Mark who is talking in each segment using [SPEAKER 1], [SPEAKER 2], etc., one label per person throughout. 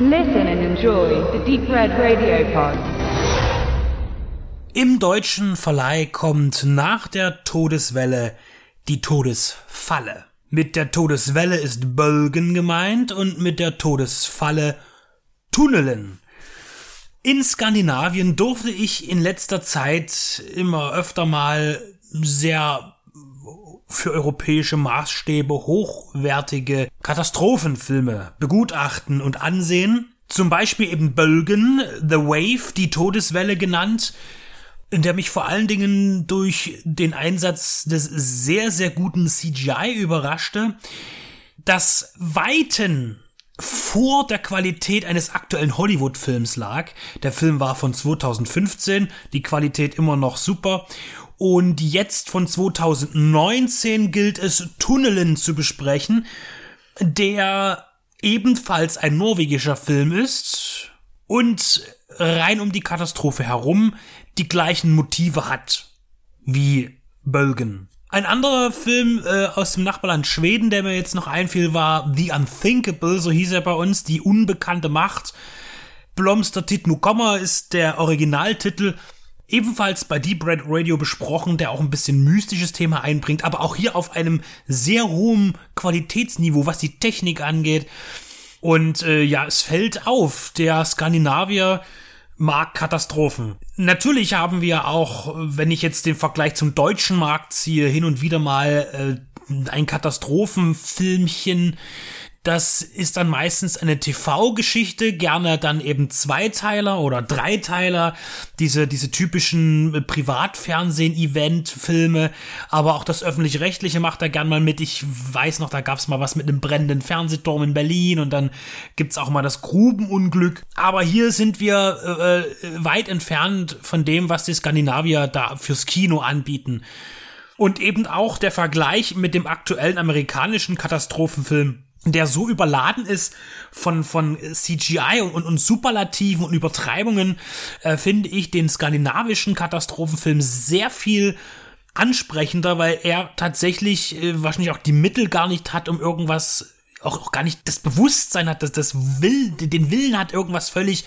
[SPEAKER 1] Listen and enjoy the Deep Red Radio Pod.
[SPEAKER 2] Im deutschen Verleih kommt nach der Todeswelle die Todesfalle. Mit der Todeswelle ist Bölgen gemeint und mit der Todesfalle Tunnelen. In Skandinavien durfte ich in letzter Zeit immer öfter mal sehr für europäische Maßstäbe hochwertige Katastrophenfilme begutachten und ansehen. Zum Beispiel eben Bölgen, The Wave, die Todeswelle genannt, in der mich vor allen Dingen durch den Einsatz des sehr, sehr guten CGI überraschte, das Weiten vor der Qualität eines aktuellen Hollywood-Films lag. Der Film war von 2015, die Qualität immer noch super. Und jetzt von 2019 gilt es, Tunnelen zu besprechen, der ebenfalls ein norwegischer Film ist und rein um die Katastrophe herum die gleichen Motive hat wie Bölgen. Ein anderer Film äh, aus dem Nachbarland Schweden, der mir jetzt noch einfiel, war The Unthinkable, so hieß er bei uns, die unbekannte Macht. Blomster Titnu Kommer ist der Originaltitel. Ebenfalls bei Deep Red Radio besprochen, der auch ein bisschen mystisches Thema einbringt, aber auch hier auf einem sehr hohen Qualitätsniveau, was die Technik angeht. Und äh, ja, es fällt auf, der Skandinavier mag Katastrophen. Natürlich haben wir auch, wenn ich jetzt den Vergleich zum deutschen Markt ziehe, hin und wieder mal äh, ein Katastrophenfilmchen das ist dann meistens eine TV-Geschichte, gerne dann eben Zweiteiler oder Dreiteiler, diese, diese typischen Privatfernsehen-Event-Filme, aber auch das Öffentlich-Rechtliche macht da gern mal mit. Ich weiß noch, da gab's mal was mit einem brennenden Fernsehturm in Berlin und dann gibt's auch mal das Grubenunglück. Aber hier sind wir äh, weit entfernt von dem, was die Skandinavier da fürs Kino anbieten. Und eben auch der Vergleich mit dem aktuellen amerikanischen Katastrophenfilm der so überladen ist von, von CGI und, und, Superlativen und Übertreibungen, äh, finde ich den skandinavischen Katastrophenfilm sehr viel ansprechender, weil er tatsächlich äh, wahrscheinlich auch die Mittel gar nicht hat, um irgendwas, auch, auch gar nicht das Bewusstsein hat, dass das will, den Willen hat, irgendwas völlig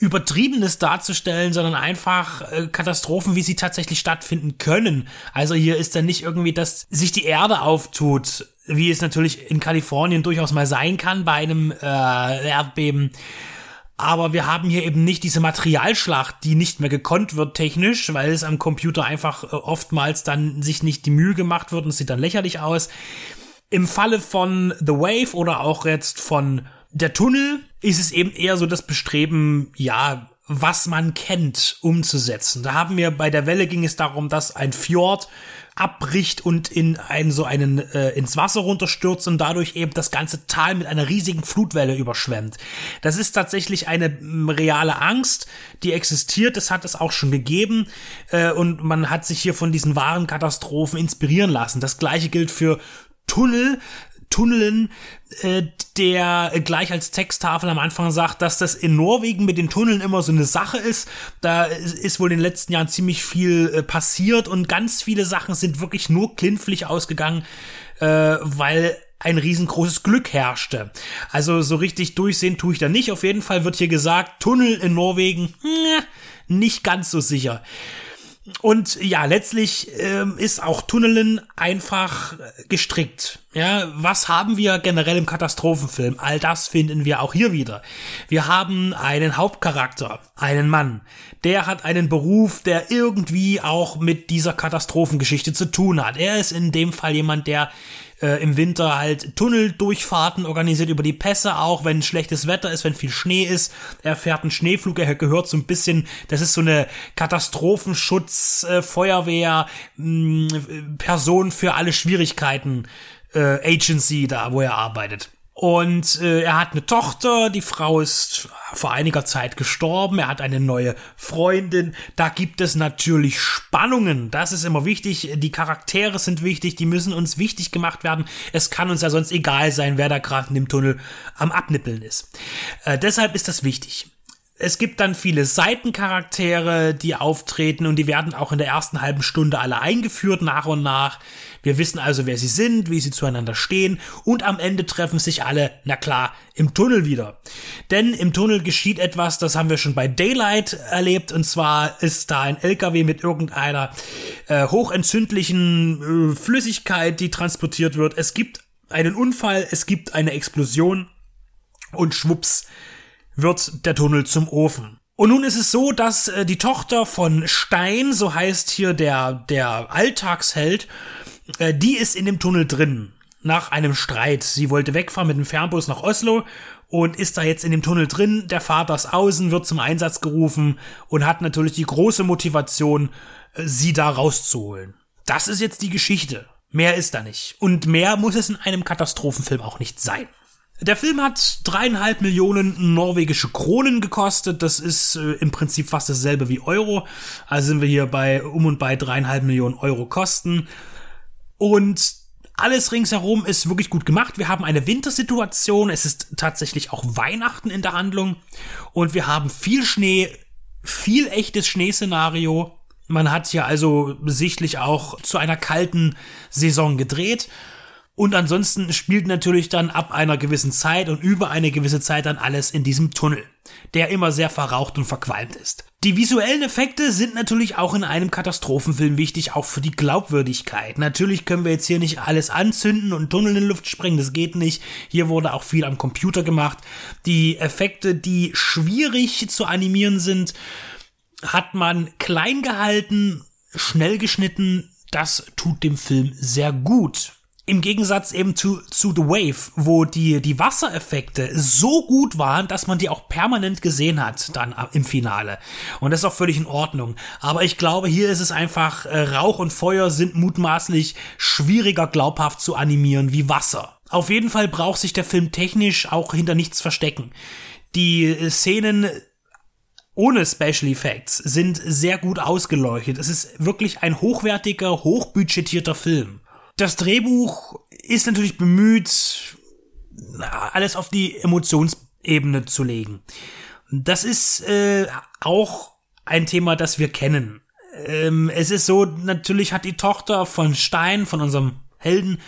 [SPEAKER 2] Übertriebenes darzustellen, sondern einfach äh, Katastrophen, wie sie tatsächlich stattfinden können. Also hier ist dann nicht irgendwie, dass sich die Erde auftut, wie es natürlich in Kalifornien durchaus mal sein kann bei einem äh, Erdbeben. Aber wir haben hier eben nicht diese Materialschlacht, die nicht mehr gekonnt wird technisch, weil es am Computer einfach äh, oftmals dann sich nicht die Mühe gemacht wird und es sieht dann lächerlich aus. Im Falle von The Wave oder auch jetzt von der Tunnel ist es eben eher so das Bestreben, ja, was man kennt, umzusetzen. Da haben wir bei der Welle ging es darum, dass ein Fjord abbricht und in einen so einen äh, ins Wasser runterstürzt und dadurch eben das ganze Tal mit einer riesigen Flutwelle überschwemmt. Das ist tatsächlich eine reale Angst, die existiert. Das hat es auch schon gegeben äh, und man hat sich hier von diesen wahren Katastrophen inspirieren lassen. Das gleiche gilt für Tunnel, Tunneln, äh, der gleich als Texttafel am Anfang sagt, dass das in Norwegen mit den Tunneln immer so eine Sache ist. Da ist wohl in den letzten Jahren ziemlich viel äh, passiert und ganz viele Sachen sind wirklich nur klimpflich ausgegangen, äh, weil ein riesengroßes Glück herrschte. Also so richtig durchsehen tue ich da nicht. Auf jeden Fall wird hier gesagt, Tunnel in Norwegen, nicht ganz so sicher. Und ja, letztlich ähm, ist auch Tunneln einfach gestrickt. Ja, was haben wir generell im Katastrophenfilm? All das finden wir auch hier wieder. Wir haben einen Hauptcharakter, einen Mann. Der hat einen Beruf, der irgendwie auch mit dieser Katastrophengeschichte zu tun hat. Er ist in dem Fall jemand, der äh, im Winter halt Tunneldurchfahrten organisiert über die Pässe auch, wenn schlechtes Wetter ist, wenn viel Schnee ist. Er fährt einen Schneeflug, er gehört so ein bisschen, das ist so eine Katastrophenschutz, äh, Feuerwehr, mh, mm, Person für alle Schwierigkeiten äh, Agency da, wo er arbeitet. Und äh, er hat eine Tochter, die Frau ist vor einiger Zeit gestorben, er hat eine neue Freundin. Da gibt es natürlich Spannungen, das ist immer wichtig. Die Charaktere sind wichtig, die müssen uns wichtig gemacht werden. Es kann uns ja sonst egal sein, wer da gerade in dem Tunnel am Abnippeln ist. Äh, deshalb ist das wichtig. Es gibt dann viele Seitencharaktere, die auftreten und die werden auch in der ersten halben Stunde alle eingeführt nach und nach. Wir wissen also, wer sie sind, wie sie zueinander stehen und am Ende treffen sich alle, na klar, im Tunnel wieder. Denn im Tunnel geschieht etwas, das haben wir schon bei Daylight erlebt und zwar ist da ein LKW mit irgendeiner äh, hochentzündlichen äh, Flüssigkeit, die transportiert wird. Es gibt einen Unfall, es gibt eine Explosion und schwupps wird der Tunnel zum Ofen. Und nun ist es so, dass äh, die Tochter von Stein, so heißt hier der, der Alltagsheld, äh, die ist in dem Tunnel drin. Nach einem Streit. Sie wollte wegfahren mit dem Fernbus nach Oslo und ist da jetzt in dem Tunnel drin. Der Vater ist außen, wird zum Einsatz gerufen und hat natürlich die große Motivation, äh, sie da rauszuholen. Das ist jetzt die Geschichte. Mehr ist da nicht. Und mehr muss es in einem Katastrophenfilm auch nicht sein. Der Film hat dreieinhalb Millionen norwegische Kronen gekostet. Das ist äh, im Prinzip fast dasselbe wie Euro. Also sind wir hier bei um und bei dreieinhalb Millionen Euro Kosten. Und alles ringsherum ist wirklich gut gemacht. Wir haben eine Wintersituation. Es ist tatsächlich auch Weihnachten in der Handlung. Und wir haben viel Schnee, viel echtes Schneeszenario. Man hat hier also sichtlich auch zu einer kalten Saison gedreht. Und ansonsten spielt natürlich dann ab einer gewissen Zeit und über eine gewisse Zeit dann alles in diesem Tunnel, der immer sehr verraucht und verqualmt ist. Die visuellen Effekte sind natürlich auch in einem Katastrophenfilm wichtig, auch für die Glaubwürdigkeit. Natürlich können wir jetzt hier nicht alles anzünden und Tunnel in die Luft sprengen, das geht nicht. Hier wurde auch viel am Computer gemacht. Die Effekte, die schwierig zu animieren sind, hat man klein gehalten, schnell geschnitten. Das tut dem Film sehr gut. Im Gegensatz eben zu, zu The Wave, wo die, die Wassereffekte so gut waren, dass man die auch permanent gesehen hat dann im Finale. Und das ist auch völlig in Ordnung. Aber ich glaube, hier ist es einfach, äh, Rauch und Feuer sind mutmaßlich schwieriger glaubhaft zu animieren wie Wasser. Auf jeden Fall braucht sich der Film technisch auch hinter nichts verstecken. Die äh, Szenen ohne Special Effects sind sehr gut ausgeleuchtet. Es ist wirklich ein hochwertiger, hochbudgetierter Film. Das Drehbuch ist natürlich bemüht, alles auf die Emotionsebene zu legen. Das ist äh, auch ein Thema, das wir kennen. Ähm, es ist so, natürlich hat die Tochter von Stein, von unserem Helden,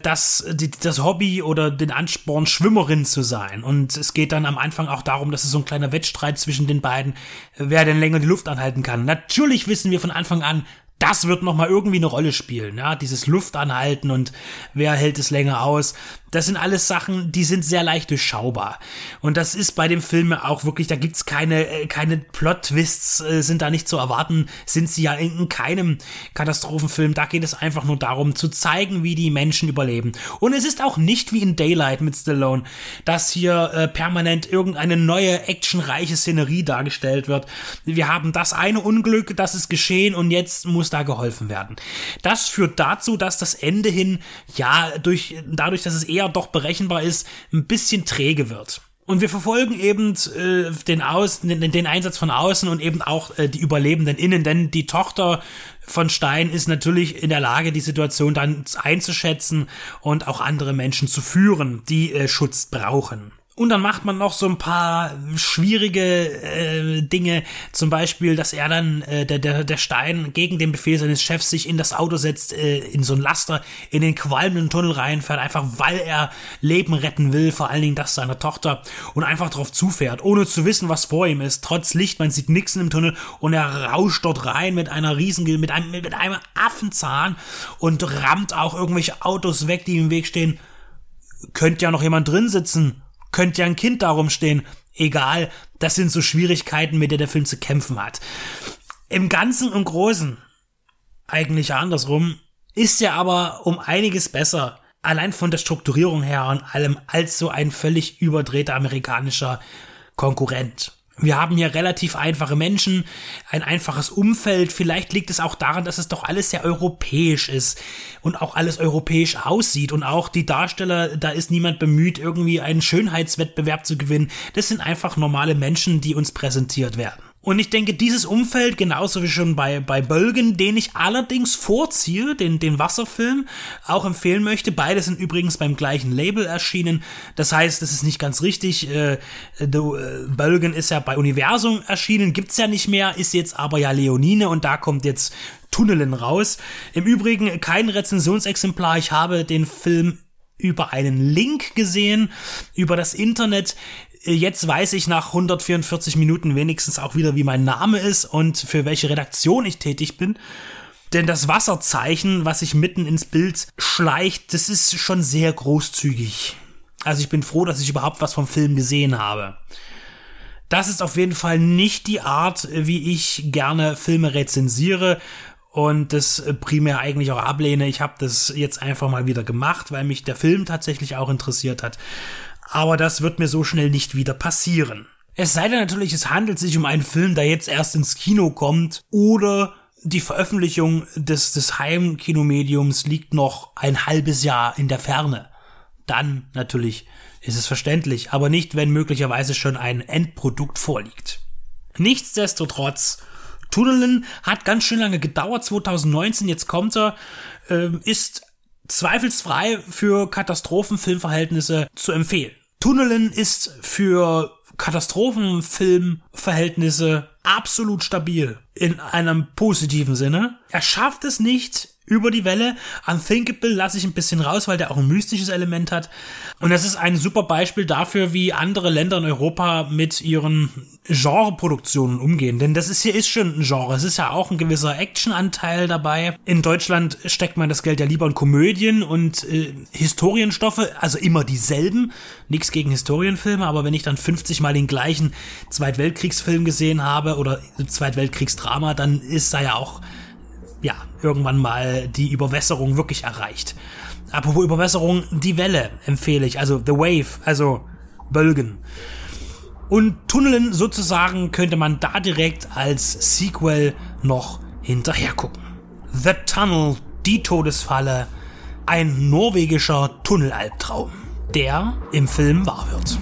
[SPEAKER 2] das, die, das Hobby oder den Ansporn, Schwimmerin zu sein. Und es geht dann am Anfang auch darum, dass es so ein kleiner Wettstreit zwischen den beiden, wer denn länger die Luft anhalten kann. Natürlich wissen wir von Anfang an, das wird noch mal irgendwie eine Rolle spielen, ja, dieses Luftanhalten und wer hält es länger aus. Das sind alles Sachen, die sind sehr leicht durchschaubar. Und das ist bei dem Film auch wirklich, da gibt's keine, äh, keine Plot-Twists, äh, sind da nicht zu erwarten, sind sie ja in keinem Katastrophenfilm. Da geht es einfach nur darum, zu zeigen, wie die Menschen überleben. Und es ist auch nicht wie in Daylight mit Stallone, dass hier äh, permanent irgendeine neue, actionreiche Szenerie dargestellt wird. Wir haben das eine Unglück, das ist geschehen und jetzt muss da geholfen werden. Das führt dazu, dass das Ende hin, ja, durch, dadurch, dass es eher doch berechenbar ist, ein bisschen träge wird. Und wir verfolgen eben äh, den, Aus, den, den, Einsatz von außen und eben auch äh, die Überlebenden innen, denn die Tochter von Stein ist natürlich in der Lage, die Situation dann einzuschätzen und auch andere Menschen zu führen, die äh, Schutz brauchen. Und dann macht man noch so ein paar schwierige äh, Dinge, zum Beispiel, dass er dann, äh, der, der, der Stein gegen den Befehl seines Chefs sich in das Auto setzt, äh, in so ein Laster, in den qualmenden Tunnel reinfährt, einfach weil er Leben retten will, vor allen Dingen das seiner Tochter, und einfach drauf zufährt, ohne zu wissen, was vor ihm ist. Trotz Licht, man sieht nichts im Tunnel und er rauscht dort rein mit einer riesen, mit einem, mit einem Affenzahn und rammt auch irgendwelche Autos weg, die im Weg stehen. Könnte ja noch jemand drin sitzen könnte ja ein Kind darum stehen. Egal, das sind so Schwierigkeiten, mit der der Film zu kämpfen hat. Im Ganzen und Großen, eigentlich ja andersrum, ist er aber um einiges besser, allein von der Strukturierung her und allem, als so ein völlig überdrehter amerikanischer Konkurrent. Wir haben hier relativ einfache Menschen, ein einfaches Umfeld. Vielleicht liegt es auch daran, dass es doch alles sehr europäisch ist und auch alles europäisch aussieht. Und auch die Darsteller, da ist niemand bemüht, irgendwie einen Schönheitswettbewerb zu gewinnen. Das sind einfach normale Menschen, die uns präsentiert werden. Und ich denke, dieses Umfeld, genauso wie schon bei, bei Bölgen, den ich allerdings vorziehe, den, den Wasserfilm, auch empfehlen möchte. Beide sind übrigens beim gleichen Label erschienen. Das heißt, das ist nicht ganz richtig. Äh, äh, Bölgen ist ja bei Universum erschienen, gibt's ja nicht mehr, ist jetzt aber ja Leonine und da kommt jetzt Tunnelen raus. Im Übrigen kein Rezensionsexemplar. Ich habe den Film über einen Link gesehen, über das Internet. Jetzt weiß ich nach 144 Minuten wenigstens auch wieder, wie mein Name ist und für welche Redaktion ich tätig bin. Denn das Wasserzeichen, was sich mitten ins Bild schleicht, das ist schon sehr großzügig. Also ich bin froh, dass ich überhaupt was vom Film gesehen habe. Das ist auf jeden Fall nicht die Art, wie ich gerne Filme rezensiere und das primär eigentlich auch ablehne. Ich habe das jetzt einfach mal wieder gemacht, weil mich der Film tatsächlich auch interessiert hat aber das wird mir so schnell nicht wieder passieren. Es sei denn natürlich, es handelt sich um einen Film, der jetzt erst ins Kino kommt oder die Veröffentlichung des, des Heimkinomediums liegt noch ein halbes Jahr in der Ferne. Dann natürlich ist es verständlich, aber nicht, wenn möglicherweise schon ein Endprodukt vorliegt. Nichtsdestotrotz, Tunneln hat ganz schön lange gedauert, 2019, jetzt kommt er, äh, ist zweifelsfrei für Katastrophenfilmverhältnisse zu empfehlen. Tunneln ist für Katastrophenfilmverhältnisse absolut stabil in einem positiven Sinne. Er schafft es nicht, über die Welle. Unthinkable lasse ich ein bisschen raus, weil der auch ein mystisches Element hat. Und das ist ein super Beispiel dafür, wie andere Länder in Europa mit ihren Genreproduktionen umgehen. Denn das ist hier ist schon ein Genre. Es ist ja auch ein gewisser Actionanteil dabei. In Deutschland steckt man das Geld ja lieber in Komödien und äh, Historienstoffe, also immer dieselben. Nichts gegen Historienfilme, aber wenn ich dann 50 mal den gleichen Zweitweltkriegsfilm gesehen habe oder Zweitweltkriegsdrama, dann ist da ja auch ja, irgendwann mal die Überwässerung wirklich erreicht. Apropos Überwässerung, die Welle empfehle ich, also The Wave, also Bölgen. Und Tunneln sozusagen könnte man da direkt als Sequel noch hinterher gucken. The Tunnel, die Todesfalle, ein norwegischer Tunnelalbtraum, der im Film wahr wird.